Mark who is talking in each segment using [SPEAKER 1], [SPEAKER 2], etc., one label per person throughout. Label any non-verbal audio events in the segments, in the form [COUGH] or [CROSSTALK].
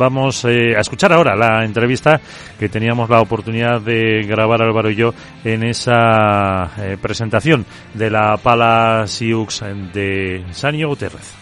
[SPEAKER 1] vamos eh, a escuchar ahora la entrevista que teníamos la oportunidad de grabar Álvaro y yo en esa eh, presentación de la Pala Siux de Sanio Gutiérrez.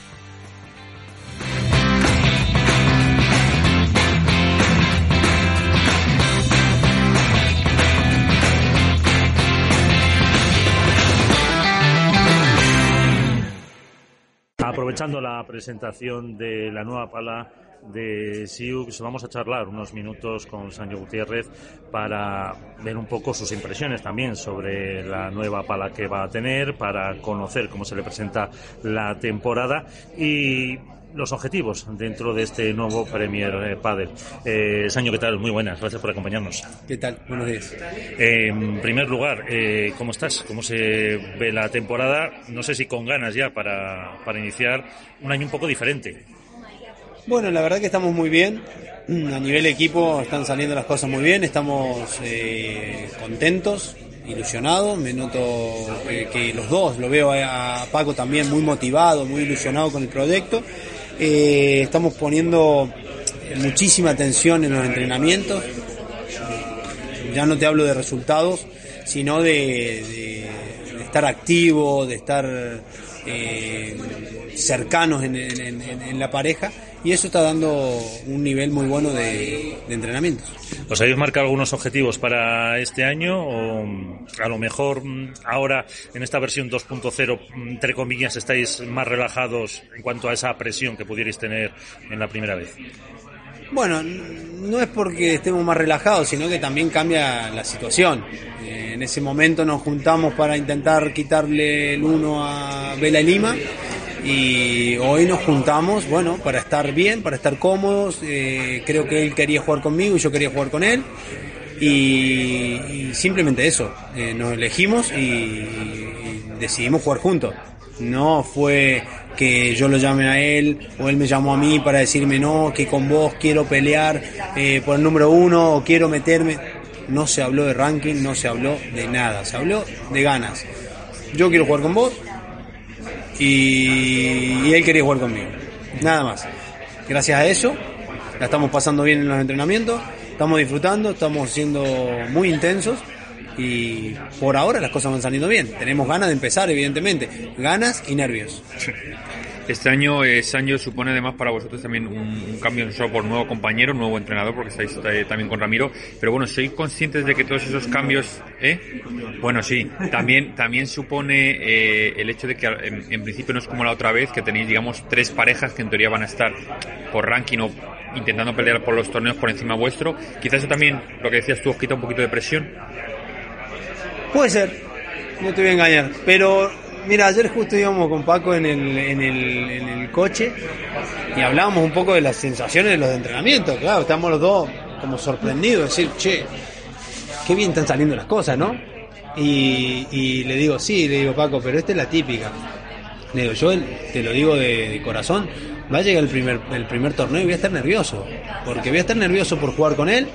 [SPEAKER 1] Aprovechando la presentación de la nueva pala de Siux, vamos a charlar unos minutos con Sancho Gutiérrez para ver un poco sus impresiones también sobre la nueva pala que va a tener, para conocer cómo se le presenta la temporada y los objetivos dentro de este nuevo Premier eh, Padel. Eh, Saño, ¿qué tal? Muy buenas, gracias por acompañarnos.
[SPEAKER 2] ¿Qué tal? Buenos días.
[SPEAKER 1] en primer lugar, eh, ¿cómo estás? ¿Cómo se ve la temporada? No sé si con ganas ya para, para iniciar un año un poco diferente.
[SPEAKER 2] Bueno, la verdad que estamos muy bien. A nivel equipo están saliendo las cosas muy bien, estamos eh, contentos, ilusionados. Me noto que, los dos, lo veo a Paco también muy motivado, muy ilusionado con el proyecto. Eh, estamos poniendo muchísima atención en los entrenamientos. Ya no te hablo de resultados, sino de, estar activo, de estar eh, cercanos en la pareja. Y eso está dando un nivel muy bueno de, de entrenamientos.
[SPEAKER 1] ¿Os habéis marcado algunos objetivos para este año o mm, a lo mejor mm, ahora en esta versión 2.0, mm, entre comillas, estáis más relajados en cuanto a esa presión que pudierais tener en la primera vez?
[SPEAKER 2] Bueno, no es porque estemos más relajados, sino que también cambia la situación. Eh, en ese momento nos juntamos para intentar quitarle el uno a Vela y Lima y hoy nos juntamos, bueno, para estar bien, para estar cómodos. Eh, creo que él quería jugar conmigo y yo quería jugar con él. Y, y simplemente eso, eh, nos elegimos y, y decidimos jugar juntos. No fue que yo lo llame a él o él me llamó a mí para decirme no, que con vos quiero pelear eh, por el número uno o quiero meterme. No se habló de ranking, no se habló de nada, se habló de ganas. Yo quiero jugar con vos y, él quería jugar conmigo. Nada más. Gracias a eso, la estamos pasando bien en los entrenamientos, estamos disfrutando, estamos siendo muy intensos y por ahora las cosas van saliendo bien. Tenemos ganas de empezar, evidentemente. Ganas y nervios.
[SPEAKER 3] Este año, Sancho supone además para vosotros también un, cambio solo por nuevo compañero, nuevo entrenador, porque estáis eh, también con Ramiro, pero bueno, ¿sois conscientes de que todos esos cambios, eh? Bueno, sí, también, también supone eh, el hecho de que en, en principio no es como la otra vez, que tenéis, digamos, tres parejas que en teoría van a estar por ranking o intentando pelear por los torneos por encima vuestro. Quizás eso también, lo que decías tú, os quita un poquito de presión.
[SPEAKER 2] Puede ser, no te voy a engañar. Pero mira, ayer justo íbamos con Paco en el, en el, en el coche y hablábamos un poco de las sensaciones de los entrenamientos. Claro, estamos los dos como sorprendidos, decir, che, qué bien están saliendo las cosas, ¿no? Y, y le digo, sí, le digo, Paco, pero esta es la típica. Le digo, yo te lo digo de, de corazón, va a llegar el primer, el primer torneo y voy a estar nervioso. Porque voy a estar nervioso por jugar con él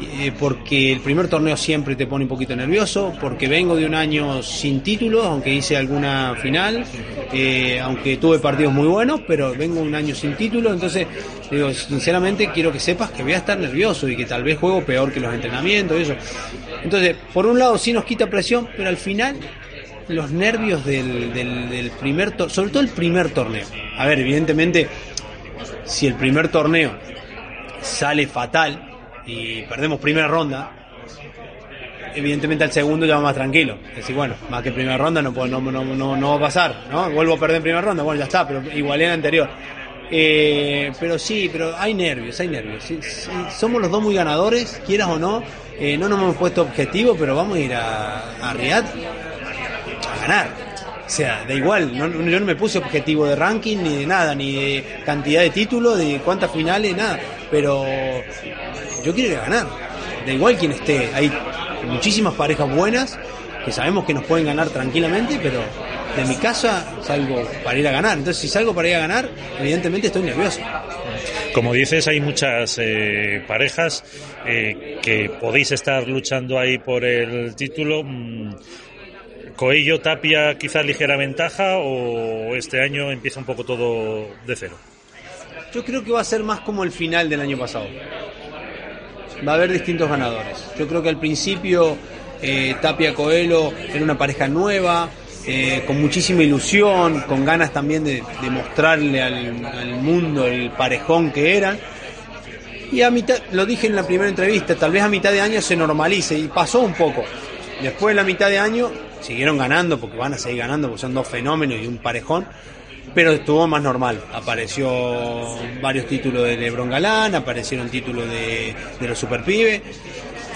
[SPEAKER 2] eh, porque el primer torneo siempre te pone un poquito nervioso, porque vengo de un año sin títulos, aunque hice alguna final, eh, aunque tuve partidos muy buenos, pero vengo un año sin títulos, entonces digo, sinceramente quiero que sepas que voy a estar nervioso y que tal vez juego peor que los entrenamientos y eso. Entonces, por un lado sí nos quita presión, pero al final los nervios del, del, del primer torneo, sobre todo el primer torneo. A ver, evidentemente, si el primer torneo sale fatal, y perdemos primera ronda, evidentemente al segundo ya va más tranquilo. Decir, bueno, más que primera ronda no, puedo- no, no, no, no va a pasar, ¿no? Vuelvo a perder en primera ronda, bueno, ya está, pero igualé en la anterior. Eh, pero sí, pero hay nervios, hay nervios. Sí, somos los dos muy ganadores, quieras o no. Eh, no nos hemos puesto objetivo, pero vamos a ir a, a Riyadh a ganar. O sea, da igual, no- yo no me puse objetivo de ranking ni de nada, ni de cantidad de títulos, de cuántas finales, nada. Pero yo quiero ir a ganar. Da igual quien esté. Hay muchísimas parejas buenas que sabemos que nos pueden ganar tranquilamente, pero de mi casa salgo para ir a ganar. Entonces, si salgo para ir a ganar, evidentemente estoy nervioso.
[SPEAKER 1] Como dices, hay muchas eh, parejas eh, que podéis estar luchando ahí por el título. Mm, Coello, Tapia, quizás ligera ventaja o este año empieza un poco todo de cero.
[SPEAKER 2] Yo creo que va a ser más como el final del año pasado. Va a haber distintos ganadores. Yo creo que al principio eh, Tapia Coelho era una pareja nueva, eh, con muchísima ilusión, con ganas también de, mostrarle al, al, mundo el parejón que eran. Y a mitad, lo dije en la primera entrevista, tal vez a mitad de año se normalice y pasó un poco. Después de la mitad de año siguieron ganando porque van a seguir ganando porque son dos fenómenos y un parejón pero estuvo más normal. Apareció varios títulos de Lebron Galán, aparecieron títulos de, de los Super Pibes.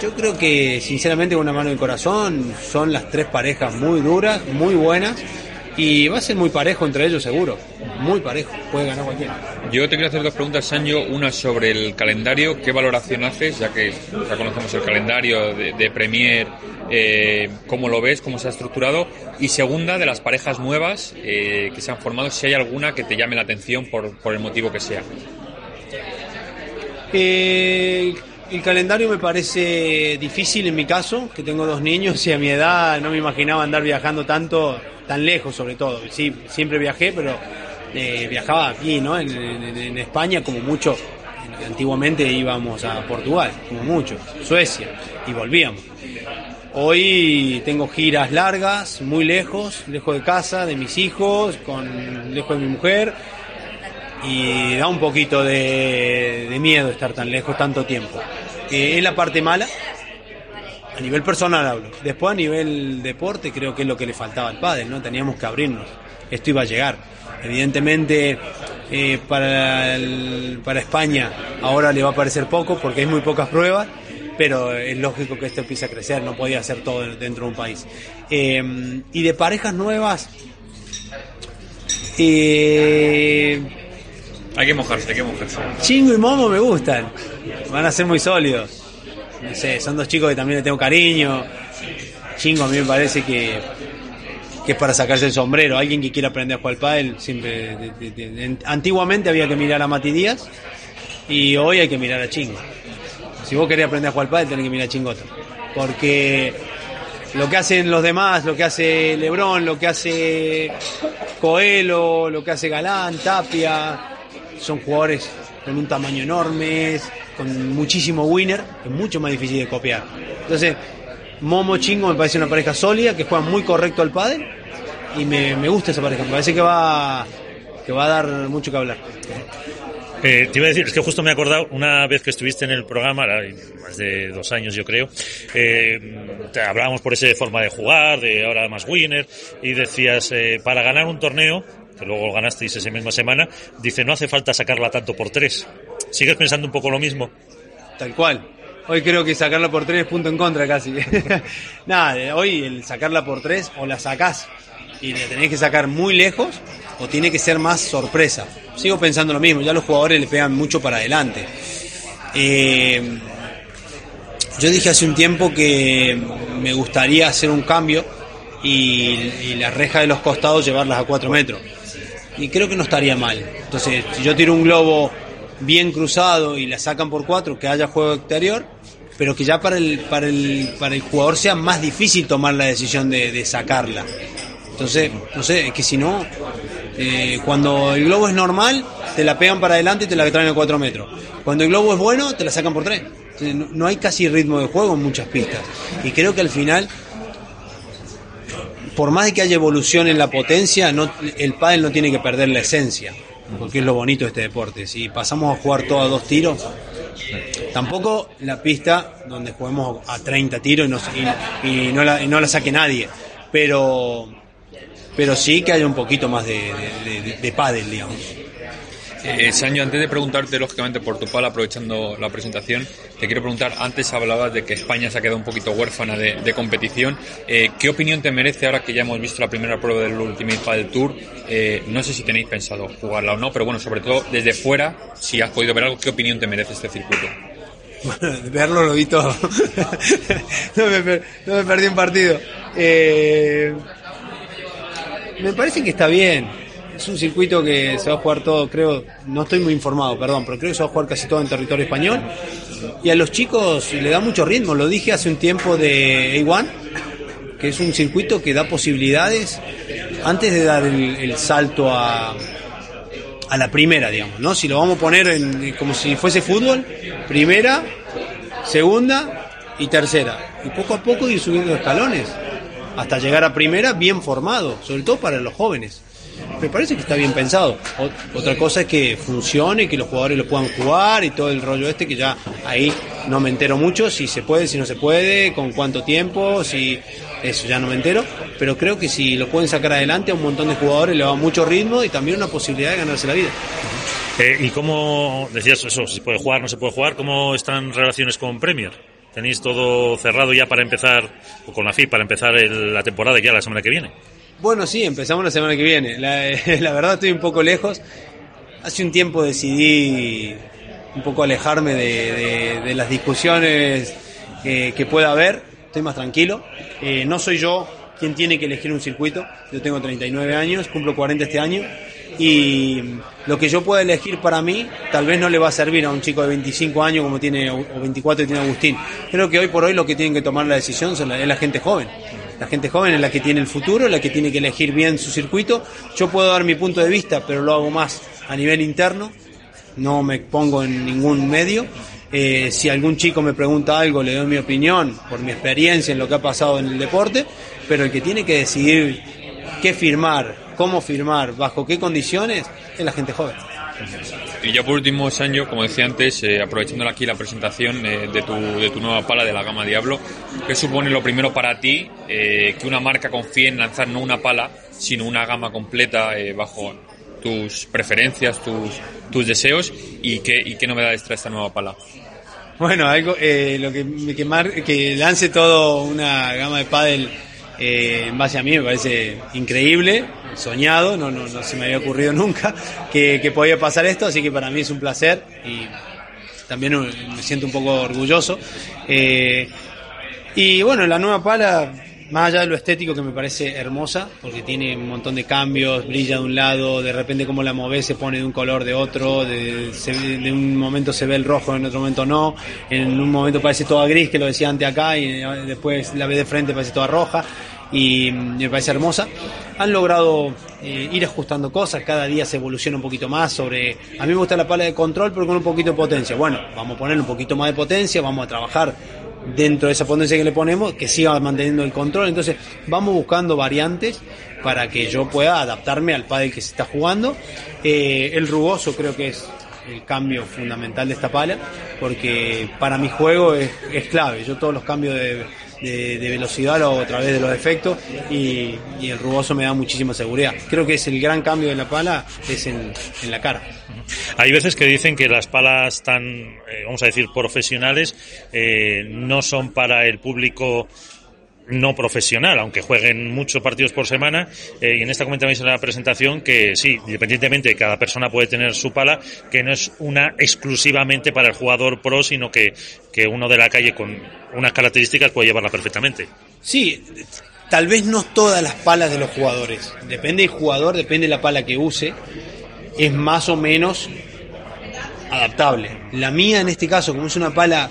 [SPEAKER 2] Yo creo que, sinceramente, con una mano en el corazón, son las tres parejas muy duras, muy buenas. Y va a ser muy parejo entre ellos, seguro. Muy parejo. Puede ganar cualquiera.
[SPEAKER 3] Yo te quiero hacer dos preguntas, Sancho. Una sobre el calendario. ¿Qué valoración haces? Ya que ya conocemos el calendario de, Premier, eh, ¿cómo lo ves? ¿Cómo se ha estructurado? Y segunda, de las parejas nuevas eh, que se han formado, si hay alguna que te llame la atención por, por el motivo que sea.
[SPEAKER 2] Eh, el calendario me parece difícil en mi caso, que tengo dos niños y a mi edad no me imaginaba andar viajando tanto, tan lejos sobre todo. Sí, siempre viajé, pero eh, viajaba aquí, ¿no? En, España como mucho. Antiguamente íbamos a Portugal, como mucho, Suecia, y volvíamos. Hoy tengo giras largas, muy lejos, lejos de casa, de mis hijos, con lejos de mi mujer, y da un poquito de, miedo estar tan lejos tanto tiempo. Eh, es la parte mala, a nivel personal hablo. Después a nivel deporte creo que es lo que le faltaba al padre, ¿no? Teníamos que abrirnos. Esto iba a llegar. Evidentemente eh, para, para España ahora le va a parecer poco porque hay muy pocas pruebas, pero es lógico que esto empiece a crecer, no podía ser todo dentro de un país. Eh, y de parejas nuevas,
[SPEAKER 3] eh, hay que mojarse, hay que mojarse.
[SPEAKER 2] Chingo y Momo me gustan. Van a ser muy sólidos. No sé, son dos chicos que también le tengo cariño. Chingo a mí me parece que, es para sacarse el sombrero. Alguien que quiera aprender a jugar al pádel, siempre. antiguamente había que mirar a Mati Díaz y hoy hay que mirar a Chingo. Si vos querés aprender a jugar al pádel, tenés que mirar a Chingoto. Porque lo que hacen los demás, lo que hace Lebrón, lo que hace Coelho, lo que hace Galán, Tapia, son jugadores con un tamaño enorme, con muchísimo winner, es mucho más difícil de copiar. Entonces, Momo Chingo me parece una pareja sólida, que juega muy correcto al padre, y me, gusta esa pareja, me parece que va, que va a dar mucho que hablar.
[SPEAKER 1] Eh, te iba a decir, es que justo me he acordado una vez que estuviste en el programa, más de dos años yo creo, eh, hablábamos por esa forma de jugar, de ahora más winner, y decías, eh, para ganar un torneo que luego ganasteis esa misma semana, dice no hace falta sacarla tanto por tres. ¿Sigues pensando un poco lo mismo?
[SPEAKER 2] Tal cual. Hoy creo que sacarla por tres es punto en contra casi. [LAUGHS] Nada, hoy el sacarla por tres o la sacás y la tenés que sacar muy lejos o tiene que ser más sorpresa. Sigo pensando lo mismo, ya los jugadores le pegan mucho para adelante. Eh, yo dije hace un tiempo que me gustaría hacer un cambio y, y la reja de los costados llevarlas a cuatro metros y creo que no estaría mal. Entonces, si yo tiro un globo bien cruzado y la sacan por cuatro, que haya juego exterior, pero que ya para el, para el, para el jugador sea más difícil tomar la decisión de, sacarla. Entonces, no sé, es que si no, eh, cuando el globo es normal, te la pegan para adelante y te la traen a cuatro metros. Cuando el globo es bueno, te la sacan por tres. no hay casi ritmo de juego en muchas pistas. Y creo que al final por más de que haya evolución en la potencia, el pádel no tiene que perder la esencia, porque es lo bonito de este deporte. Si pasamos a jugar todo a dos tiros, tampoco la pista donde juguemos a 30 tiros y no, la, no la saque nadie, pero, pero sí que haya un poquito más de, de, de pádel, digamos.
[SPEAKER 3] Eh, Sancho, antes de preguntarte, lógicamente, por tu pala, aprovechando la presentación, te quiero preguntar, antes hablabas de que España se ha quedado un poquito huérfana de, competición. Eh, ¿Qué opinión te merece ahora que ya hemos visto la primera prueba del Ultimate Padel Tour? Eh, no sé si tenéis pensado jugarla o no, pero bueno, sobre todo desde fuera, si has podido ver algo, ¿qué opinión te merece este circuito?
[SPEAKER 2] Bueno, verlo lo vi todo. [LAUGHS] no, me, no, me, perdí un partido. Eh, me parece que está bien es un circuito que se va a jugar todo, creo, no estoy muy informado, perdón, pero creo que se va a jugar casi todo en territorio español. Y a los chicos le da mucho ritmo, lo dije hace un tiempo de A1, que es un circuito que da posibilidades antes de dar el, salto a, a la primera, digamos, ¿no? Si lo vamos a poner en, como si fuese fútbol, primera, segunda y tercera. Y poco a poco ir subiendo escalones hasta llegar a primera bien formado, sobre todo para los jóvenes. Me parece que está bien pensado. otra cosa es que funcione, que los jugadores lo puedan jugar y todo el rollo este que ya ahí no me entero mucho, si se puede, si no se puede, con cuánto tiempo, si eso ya no me entero, pero creo que si lo pueden sacar adelante a un montón de jugadores le va mucho ritmo y también una posibilidad de ganarse la vida.
[SPEAKER 1] Eh, ¿Y cómo, decías eso, si se puede jugar, no se puede jugar, cómo están relaciones con Premier? ¿Tenéis todo cerrado ya para empezar, o con la FI, para empezar la temporada ya la semana que viene?
[SPEAKER 2] Bueno, sí, empezamos la semana que viene. [LAUGHS] La, verdad estoy un poco lejos. Hace un tiempo decidí un poco alejarme de, las discusiones que pueda haber. Estoy más tranquilo. Eh, no soy yo quien tiene que elegir un circuito. Yo tengo 39 años, cumplo 40 este año. Y lo que yo pueda elegir para mí, tal vez no le va a servir a un chico de 25 años como tiene, o 24 que tiene Agustín. Creo que hoy por hoy lo que tienen que tomar la decisión es la gente joven la gente joven es la que tiene el futuro, la que tiene que elegir bien su circuito. Yo puedo dar mi punto de vista, pero lo hago más a nivel interno, no me pongo en ningún medio. Eh, si algún chico me pregunta algo, le doy mi opinión por mi experiencia en lo que ha pasado en el deporte, pero el que tiene que decidir qué firmar, cómo firmar, bajo qué condiciones, es la gente joven.
[SPEAKER 3] Y ya por último, Sancho, como decía antes, eh, aprovechando aquí la presentación eh, de, tu, de tu nueva pala de la gama Diablo, ¿qué supone lo primero para ti eh, que una marca confíe en lanzar no una pala, sino una gama completa bajo tus preferencias, tus, tus deseos y qué, y qué novedades trae esta nueva pala?
[SPEAKER 2] Bueno, algo, lo que, que, que lance todo una gama de pádel eh, en base a mí me parece increíble, soñado, no, no, no se me había ocurrido [LAUGHS] nunca que, podía pasar esto, así que para mí es un placer y también me siento un poco orgulloso. Eh, y bueno, la nueva pala, más allá de lo estético que me parece hermosa, porque tiene un montón de cambios, brilla de un lado, de repente como la mueve se pone de un color de otro, de, de, un momento se ve el rojo, en otro momento no, en un momento parece toda gris, que lo decía antes acá, y después la ve de frente parece toda roja y me parece hermosa. Han logrado eh, ir ajustando cosas, cada día se evoluciona un poquito más sobre... A mí me gusta la pala de control, pero con un poquito de potencia. Bueno, vamos a poner un poquito más de potencia, vamos a trabajar dentro de esa potencia que le ponemos, que siga manteniendo el control. Entonces, vamos buscando variantes para que yo pueda adaptarme al pádel que se está jugando. Eh, el rugoso creo que es el cambio fundamental de esta pala, porque para mi juego es, es clave. Yo todos los cambios de de, velocidad o a través de los efectos y, el rugoso me da muchísima seguridad. Creo que es el gran cambio de la pala, es en, la cara.
[SPEAKER 1] Hay veces que dicen que las palas tan, eh, vamos a decir, profesionales eh, no son para el público no profesional, aunque jueguen muchos partidos por semana. Eh, y en esta comentabais en la presentación que sí, independientemente, cada persona puede tener su pala, que no es una exclusivamente para el jugador pro, sino que, que uno de la calle con unas características puede llevarla perfectamente.
[SPEAKER 2] Sí, tal vez no todas las palas de los jugadores. Depende del jugador, depende de la pala que use. Es más o menos adaptable. La mía en este caso, como es una pala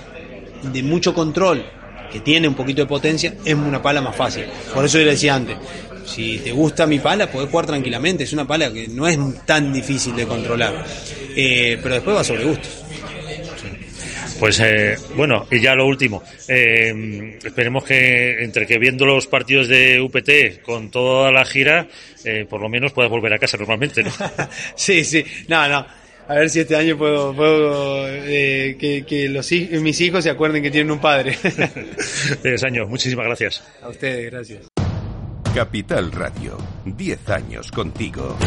[SPEAKER 2] de mucho control, que tiene un poquito de potencia, es una pala más fácil. Por eso yo le decía antes, si te gusta mi pala, podés jugar tranquilamente. Es una pala que no es tan difícil de controlar. Eh, pero después va sobre gustos.
[SPEAKER 1] Pues eh, bueno, y ya lo último. Eh, esperemos que entre que viendo los partidos de UPT con toda la gira, por lo menos puedas volver a casa normalmente, ¿no? [LAUGHS]
[SPEAKER 2] sí, sí. No, no a ver si este año puedo, puedo eh, que, los, mis hijos se acuerden que tienen un padre. [LAUGHS]
[SPEAKER 1] Tres años, muchísimas gracias.
[SPEAKER 2] A ustedes, gracias.
[SPEAKER 4] Capital Radio, 10 años contigo.